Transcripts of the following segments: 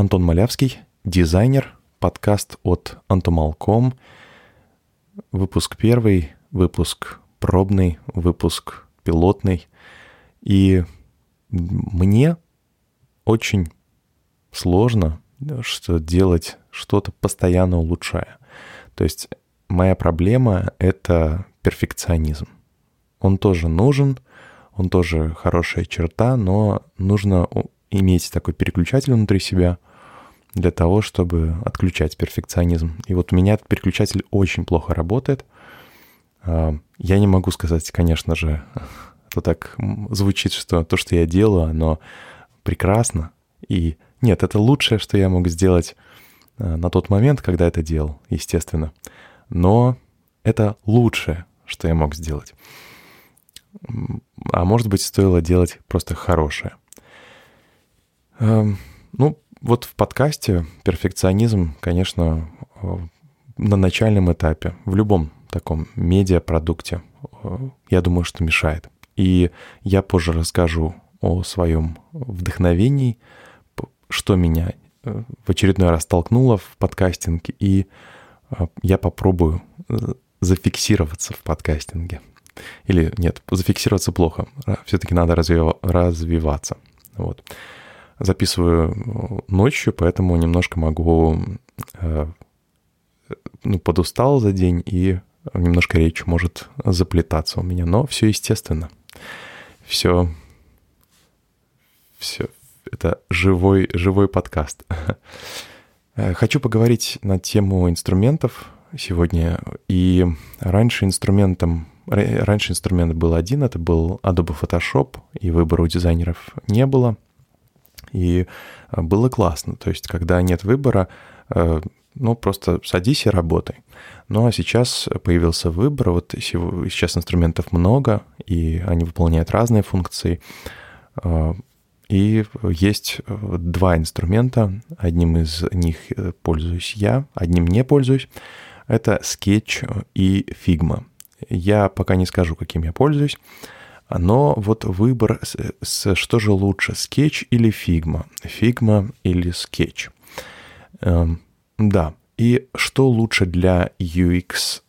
Антон Малявский, дизайнер, подкаст от Антомалком, выпуск первый, выпуск пробный, выпуск пилотный. И мне очень сложно что делать что-то постоянно улучшая. То есть моя проблема — это перфекционизм. Он тоже нужен, он тоже хорошая черта, но нужно иметь такой переключатель внутри себя для того, чтобы отключать перфекционизм. И вот у меня этот переключатель очень плохо работает. А, я не могу сказать, конечно же, то так звучит, что то, что я делаю, оно прекрасно. И нет, это лучшее, что я мог сделать а, на тот момент, когда это делал, естественно. Но это лучшее, что я мог сделать. А может быть, стоило делать просто хорошее. Ну, вот в подкасте перфекционизм, конечно, э, на начальном этапе, в любом таком медиапродукте, э, я думаю, что мешает. И я позже расскажу о своем вдохновении, что меня э, в очередной раз толкнуло в подкастинге, и я попробую зафиксироваться в подкастинге. Или нет, зафиксироваться плохо. Все-таки надо развиваться. Вот записываю э, ночью, поэтому немножко могу... Э, ну, подустал за день, и немножко речь может заплетаться у меня. Но все естественно. Все... Все... Это живой, живой подкаст. Э, хочу поговорить на тему инструментов сегодня. И раньше инструментом Раньше инструмент был один, это был Adobe Photoshop, и выбора у дизайнеров не было — и э, было классно. То есть, когда нет выбора, э, ну, просто садись и работай. Ну, а сейчас появился выбор. Вот сейчас инструментов много, и они выполняют разные функции. Э, и есть два инструмента. Одним из них пользуюсь я, одним не пользуюсь. Это Sketch и Figma. Я пока не скажу, каким я пользуюсь. Но вот выбор, с, с, что же лучше, скетч или Figma? Figma или скетч? Эм, да, и что лучше для UX,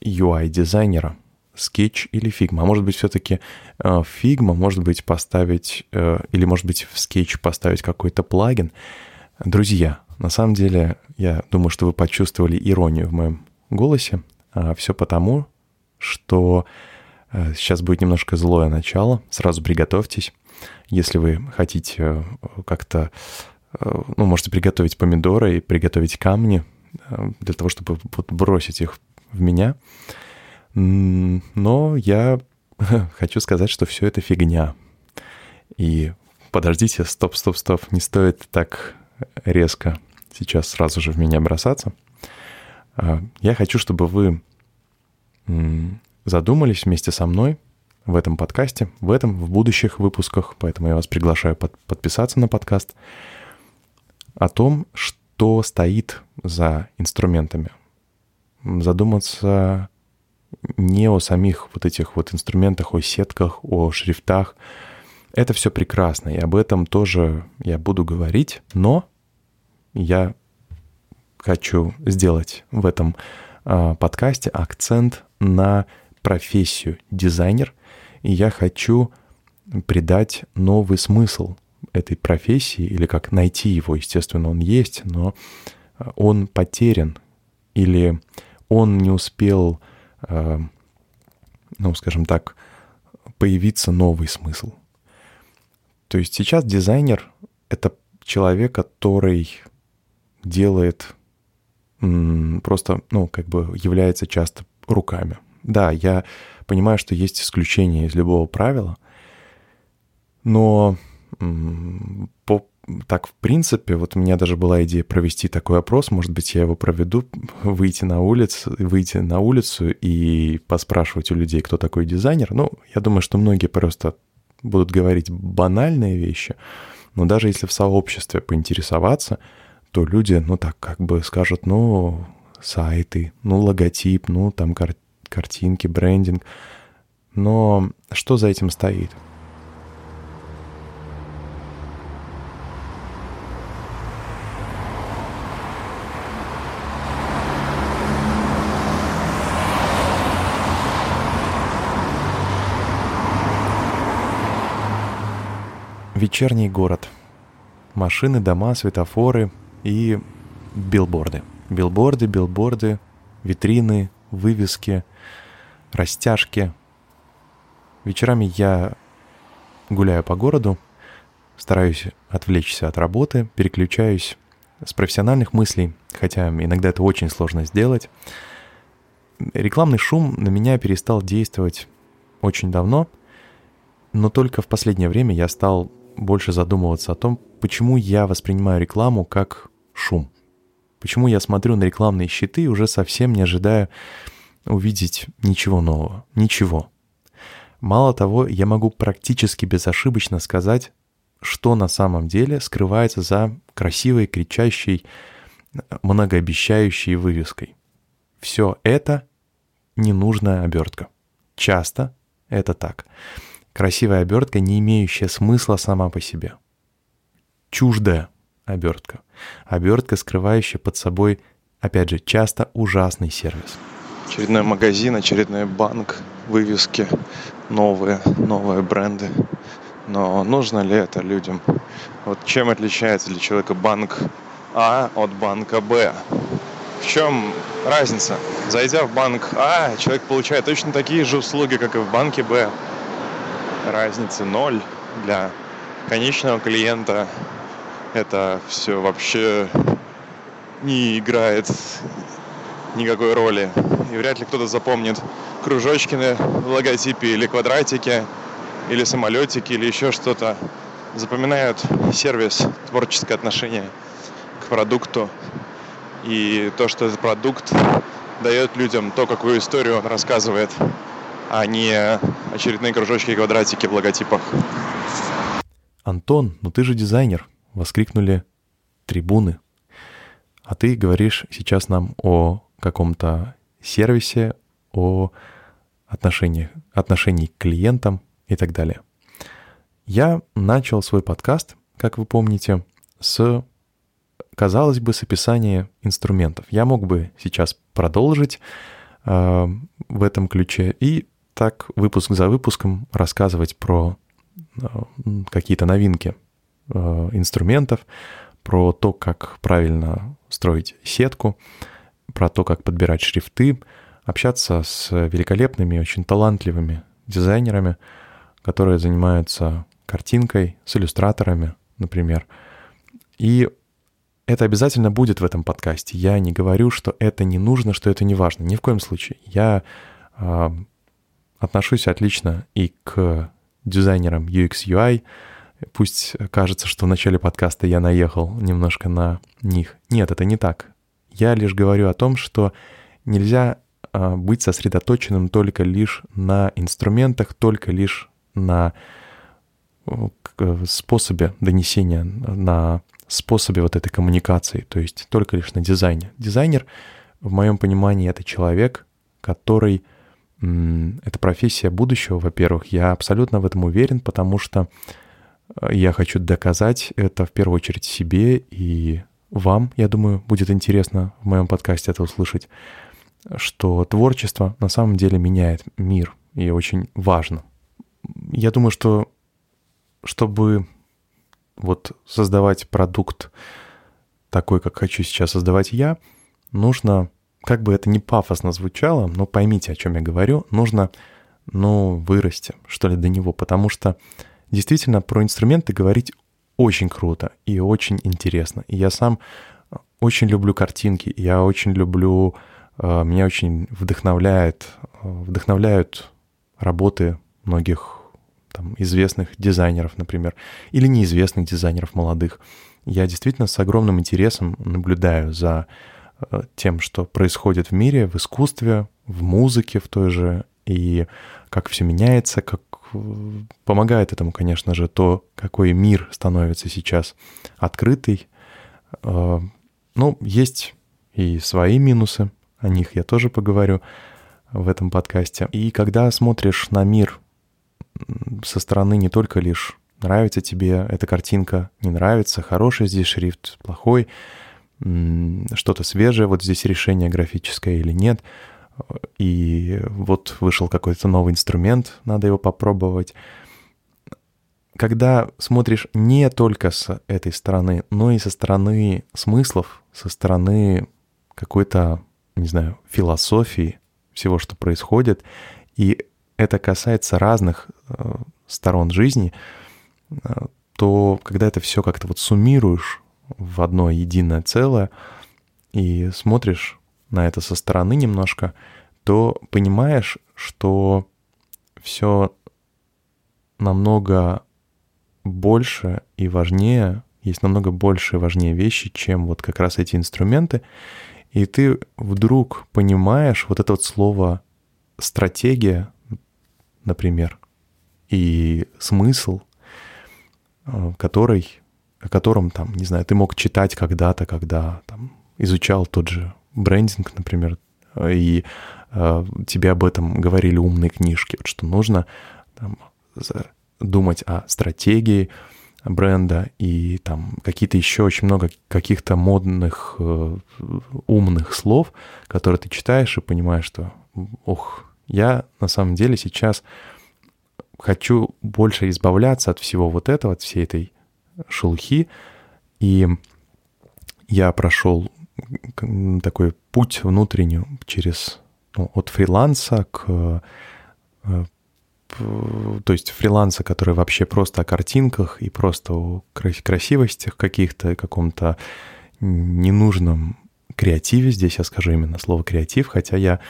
UI-дизайнера? Скетч или Figma? А может быть, все-таки э, Figma, может быть, поставить, э, или может быть, в скетч поставить какой-то плагин? Друзья, на самом деле, я думаю, что вы почувствовали иронию в моем голосе. А все потому, что Э, сейчас будет немножко злое начало, сразу приготовьтесь. Если вы хотите э, как-то, э, ну, можете приготовить помидоры и приготовить камни для того, чтобы бросить их в меня. Но я хочу сказать, что все это фигня. И подождите, стоп, стоп, стоп, не стоит так резко сейчас сразу же в меня бросаться. Я хочу, чтобы вы задумались вместе со мной в этом подкасте, в этом, в будущих выпусках, поэтому я вас приглашаю под, подписаться на подкаст, о том, что стоит за инструментами. Задуматься не о самих вот этих вот инструментах, о сетках, о шрифтах. Это все прекрасно, и об этом тоже я буду говорить, но я хочу сделать в этом э, подкасте акцент на профессию дизайнер, и я хочу придать новый смысл этой профессии, или как найти его, естественно, он есть, но э, он потерян, или он не успел, э, ну, скажем так, появиться новый смысл. То есть сейчас дизайнер — это человек, который делает просто, ну, как бы является часто руками. Да, я понимаю, что есть исключения из любого правила, но по, так, в принципе, вот у меня даже была идея провести такой опрос, может быть, я его проведу, выйти на улицу, выйти на улицу и поспрашивать у людей, кто такой дизайнер. Ну, я думаю, что многие просто будут говорить банальные вещи, но даже если в сообществе поинтересоваться, то люди, ну так, как бы скажут, ну, сайты, ну, логотип, ну, там картинки, картинки, брендинг. Но что за этим стоит? Вечерний город. Машины, дома, светофоры и билборды. Билборды, билборды, витрины, вывески, растяжки. Вечерами я гуляю по городу, стараюсь отвлечься от работы, переключаюсь с профессиональных мыслей, хотя иногда это очень сложно сделать. Рекламный шум на меня перестал действовать очень давно, но только в последнее время я стал больше задумываться о том, почему я воспринимаю рекламу как шум. Почему я смотрю на рекламные щиты и уже совсем не ожидая увидеть ничего нового. Ничего. Мало того, я могу практически безошибочно сказать, что на самом деле скрывается за красивой, кричащей, многообещающей вывеской. Все это ненужная обертка. Часто это так. Красивая обертка, не имеющая смысла сама по себе. Чуждая обертка. Обертка, скрывающая под собой, опять же, часто ужасный сервис. Очередной магазин, очередной банк, вывески, новые, новые бренды. Но нужно ли это людям? Вот чем отличается для человека банк А от банка Б? В чем разница? Зайдя в банк А, человек получает точно такие же услуги, как и в банке Б. Разницы ноль для конечного клиента. Это все вообще не играет никакой роли. И вряд ли кто-то запомнит кружочки на логотипе или квадратики или самолетики, или еще что-то, запоминают сервис, творческое отношение к продукту и то, что этот продукт дает людям то, какую историю он рассказывает, а не очередные кружочки и квадратики в логотипах. «Антон, ну ты же дизайнер!» — воскликнули трибуны. А ты говоришь сейчас нам о каком-то сервисе, о отношениях, отношении к клиентам, и так далее. Я начал свой подкаст, как вы помните, с, казалось бы, с описания инструментов. Я мог бы сейчас продолжить э, в этом ключе и так выпуск за выпуском рассказывать про э, какие-то новинки инструментов, про то, как правильно строить сетку, про то, как подбирать шрифты, общаться с великолепными, очень талантливыми дизайнерами — которые занимаются картинкой, с иллюстраторами, например. И это обязательно будет в этом подкасте. Я не говорю, что это не нужно, что это не важно. Ни в коем случае. Я э, отношусь отлично и к дизайнерам UX UI. Пусть кажется, что в начале подкаста я наехал немножко на них. Нет, это не так. Я лишь говорю о том, что нельзя э, быть сосредоточенным только лишь на инструментах, только лишь на способе донесения, на способе вот этой коммуникации, то есть только лишь на дизайне. Дизайнер, в моем понимании, это человек, который... Это профессия будущего, во-первых. Я абсолютно в этом уверен, потому что э, я хочу доказать это в первую очередь себе и вам, я думаю, будет интересно в моем подкасте это услышать, что творчество на самом деле меняет мир и очень важно — я думаю, что чтобы вот создавать продукт такой, как хочу сейчас создавать я, нужно, как бы это ни пафосно звучало, но поймите, о чем я говорю, нужно, ну, вырасти, что ли, до него, потому что действительно про инструменты говорить очень круто и очень интересно. И я сам очень люблю картинки, я очень люблю, э, меня очень вдохновляет, э, вдохновляют работы многих там, известных дизайнеров, например, или неизвестных дизайнеров молодых. Я действительно с огромным интересом наблюдаю за э, тем, что происходит в мире, в искусстве, в музыке в той же, и как все меняется, как э, помогает этому, конечно же, то, какой мир становится сейчас открытый. Э, ну, есть и свои минусы, о них я тоже поговорю в этом подкасте. И когда смотришь на мир со стороны не только лишь нравится тебе эта картинка, не нравится, хороший здесь шрифт, плохой, что-то свежее, вот здесь решение графическое или нет, и вот вышел какой-то новый инструмент, надо его попробовать. когда смотришь не только с этой стороны, но и со стороны смыслов, со стороны какой-то, не знаю, философии всего, что происходит, и это касается разных э, сторон жизни, э, то когда это все как-то вот суммируешь в одно единое целое и смотришь на это со стороны немножко, то понимаешь, что все намного больше и важнее, есть намного больше и важнее вещи, чем вот как раз эти инструменты. И ты вдруг понимаешь вот это вот слово стратегия, например, и смысл, э, который, о котором там, не знаю, ты мог читать когда-то, когда там изучал тот же брендинг, например, и э, тебе об этом говорили умные книжки, вот что нужно там, думать о стратегии бренда и там какие-то еще очень много каких-то модных, э, умных слов, которые ты читаешь и понимаешь, что, ох, я на самом деле сейчас хочу больше избавляться от всего вот этого, от всей этой шелухи. И я прошел такой путь внутренний через ну, от фриланса к э, то есть фриланса, который вообще просто о картинках и просто о красивостях каких-то, каком-то ненужном креативе, здесь я скажу именно слово креатив, хотя я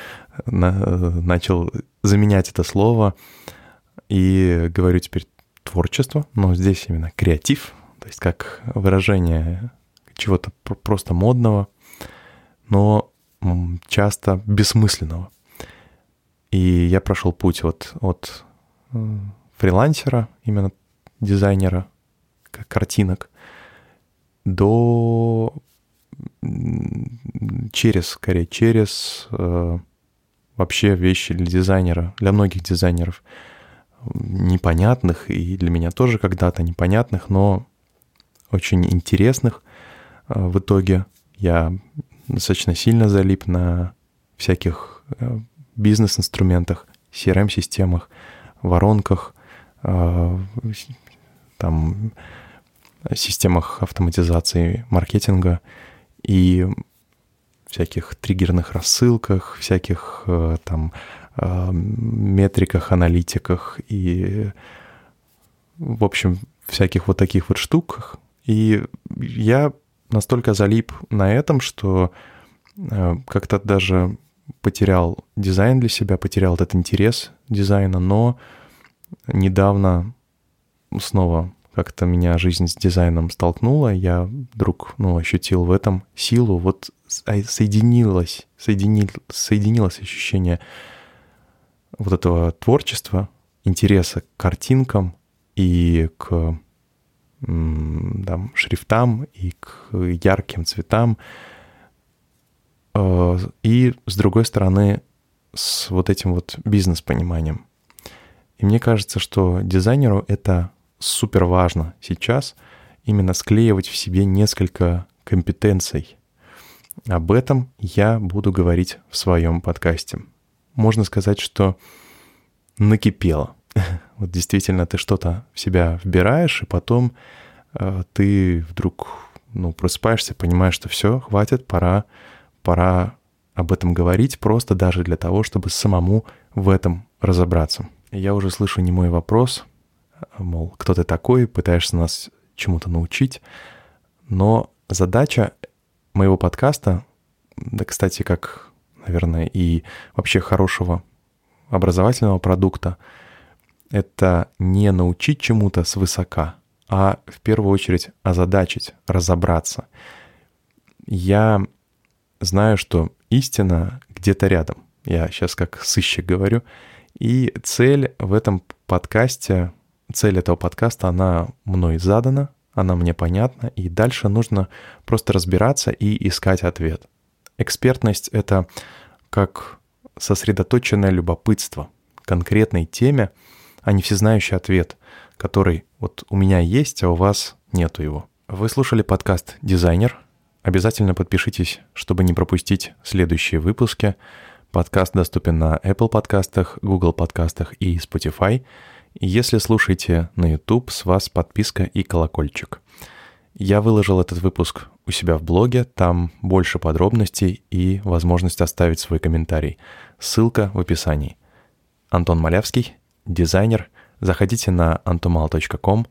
на, начал заменять это слово и говорю теперь творчество, но здесь именно креатив, то есть как выражение чего-то просто модного, но часто бессмысленного. И я прошел путь от, от фрилансера, именно дизайнера картинок, до через, скорее, через э, вообще вещи для дизайнера, для многих дизайнеров непонятных и для меня тоже когда-то непонятных, но очень интересных. Э, в итоге я достаточно сильно залип на всяких э, бизнес-инструментах, CRM-системах, воронках, э, там, системах автоматизации маркетинга и всяких триггерных рассылках, всяких э, там метриках, аналитиках и, в общем, всяких вот таких вот штуках. И я настолько залип на этом, что как-то даже потерял дизайн для себя, потерял этот интерес дизайна, но недавно снова как-то меня жизнь с дизайном столкнула, я вдруг, ну, ощутил в этом силу, вот а, соединилось, соединил, соединилось ощущение вот этого творчества, интереса к картинкам и к там, шрифтам и к ярким цветам, Э, и, с другой стороны, с вот этим вот бизнес-пониманием. И мне кажется, что дизайнеру это супер важно сейчас именно склеивать в себе несколько компетенций. Об этом я буду говорить в своем подкасте. Можно сказать, что накипело. Вот действительно ты что-то в себя вбираешь, и потом э, ты вдруг ну, просыпаешься, понимаешь, что все, хватит, пора пора об этом говорить просто даже для того, чтобы самому в этом разобраться. Я уже слышу не мой вопрос, мол, кто ты такой, пытаешься нас чему-то научить, но задача моего подкаста, да, кстати, как, наверное, и вообще хорошего образовательного продукта, это не научить чему-то свысока, а в первую очередь озадачить, разобраться. Я знаю, что истина где-то рядом. Я сейчас как сыщик говорю. И цель в этом подкасте, цель этого подкаста, она мной задана, она мне понятна, и дальше нужно просто разбираться и искать ответ. Экспертность — это как сосредоточенное любопытство конкретной теме, а не всезнающий ответ, который вот у меня есть, а у вас нету его. Вы слушали подкаст «Дизайнер». Обязательно подпишитесь, чтобы не пропустить следующие выпуски. Подкаст доступен на Apple подкастах, Google подкастах и Spotify. И если слушаете на YouTube, с вас подписка и колокольчик. Я выложил этот выпуск у себя в блоге, там больше подробностей и возможность оставить свой комментарий. Ссылка в описании. Антон Малявский, дизайнер, заходите на antumal.com.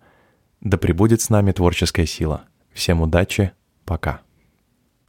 Да пребудет с нами творческая сила. Всем удачи, пока.